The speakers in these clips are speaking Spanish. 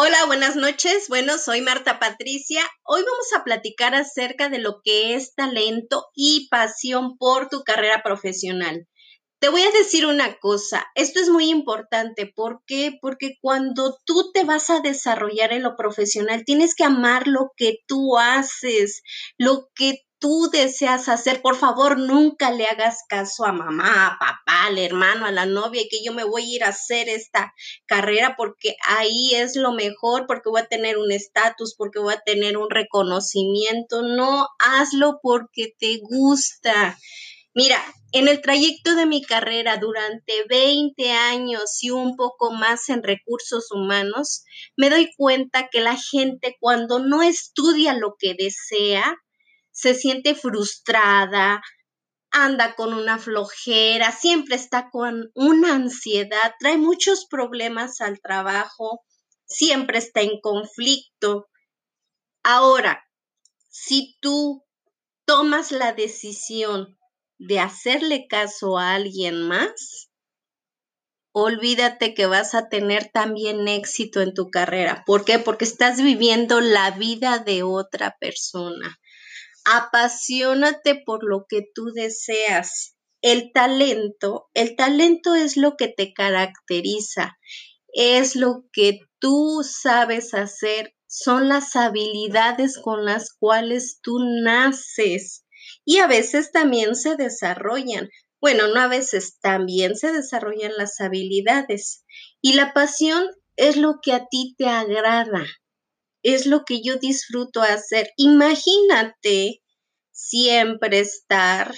Hola, buenas noches. Bueno, soy Marta Patricia. Hoy vamos a platicar acerca de lo que es talento y pasión por tu carrera profesional. Te voy a decir una cosa, esto es muy importante. ¿Por qué? Porque cuando tú te vas a desarrollar en lo profesional, tienes que amar lo que tú haces, lo que tú deseas hacer, por favor, nunca le hagas caso a mamá, al hermano, a la novia, y que yo me voy a ir a hacer esta carrera porque ahí es lo mejor, porque voy a tener un estatus, porque voy a tener un reconocimiento. No, hazlo porque te gusta. Mira, en el trayecto de mi carrera durante 20 años y un poco más en recursos humanos, me doy cuenta que la gente cuando no estudia lo que desea, se siente frustrada, anda con una flojera, siempre está con una ansiedad, trae muchos problemas al trabajo, siempre está en conflicto. Ahora, si tú tomas la decisión de hacerle caso a alguien más, olvídate que vas a tener también éxito en tu carrera. ¿Por qué? Porque estás viviendo la vida de otra persona apasionate por lo que tú deseas. El talento, el talento es lo que te caracteriza, es lo que tú sabes hacer, son las habilidades con las cuales tú naces y a veces también se desarrollan. Bueno, no a veces, también se desarrollan las habilidades. Y la pasión es lo que a ti te agrada, es lo que yo disfruto hacer. Imagínate siempre estar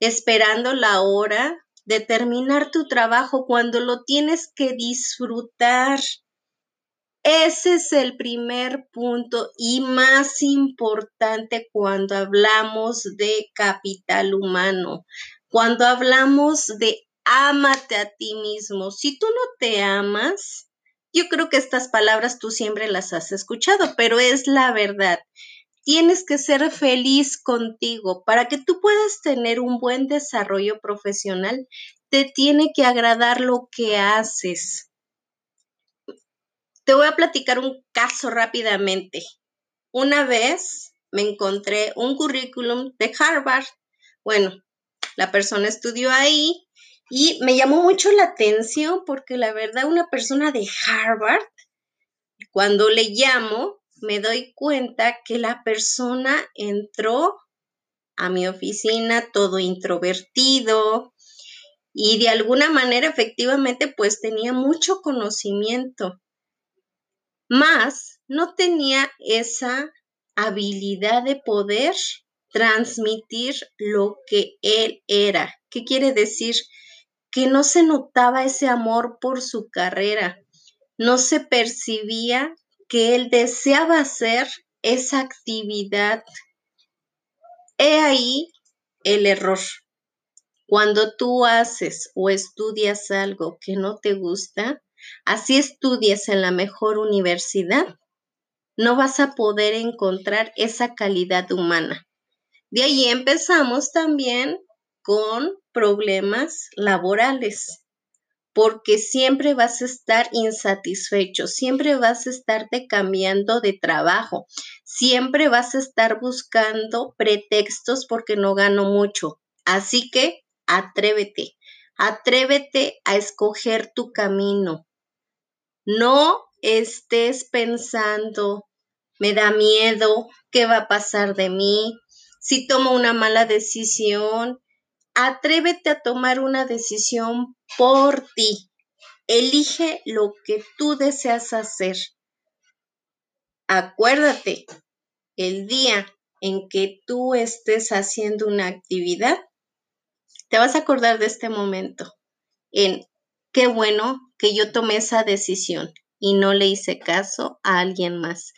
esperando la hora de terminar tu trabajo cuando lo tienes que disfrutar. Ese es el primer punto y más importante cuando hablamos de capital humano, cuando hablamos de ámate a ti mismo. Si tú no te amas, yo creo que estas palabras tú siempre las has escuchado, pero es la verdad. Tienes que ser feliz contigo. Para que tú puedas tener un buen desarrollo profesional, te tiene que agradar lo que haces. Te voy a platicar un caso rápidamente. Una vez me encontré un currículum de Harvard. Bueno, la persona estudió ahí y me llamó mucho la atención porque la verdad una persona de Harvard, cuando le llamo, me doy cuenta que la persona entró a mi oficina todo introvertido y de alguna manera efectivamente pues tenía mucho conocimiento, más no tenía esa habilidad de poder transmitir lo que él era. ¿Qué quiere decir? Que no se notaba ese amor por su carrera, no se percibía que él deseaba hacer esa actividad. He ahí el error. Cuando tú haces o estudias algo que no te gusta, así estudias en la mejor universidad, no vas a poder encontrar esa calidad humana. De ahí empezamos también con problemas laborales, porque siempre vas a estar insatisfecho, siempre vas a estarte cambiando de trabajo, siempre vas a estar buscando pretextos porque no gano mucho. Así que atrévete, atrévete a escoger tu camino. No estés pensando, me da miedo, ¿qué va a pasar de mí? Si tomo una mala decisión, Atrévete a tomar una decisión por ti. Elige lo que tú deseas hacer. Acuérdate, el día en que tú estés haciendo una actividad, te vas a acordar de este momento, en qué bueno que yo tomé esa decisión y no le hice caso a alguien más,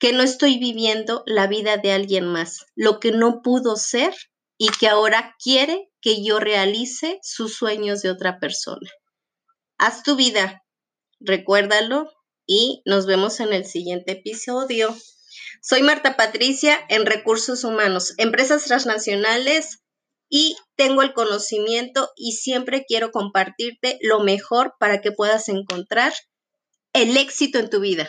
que no estoy viviendo la vida de alguien más, lo que no pudo ser y que ahora quiere que yo realice sus sueños de otra persona. Haz tu vida, recuérdalo y nos vemos en el siguiente episodio. Soy Marta Patricia en Recursos Humanos, Empresas Transnacionales y tengo el conocimiento y siempre quiero compartirte lo mejor para que puedas encontrar el éxito en tu vida.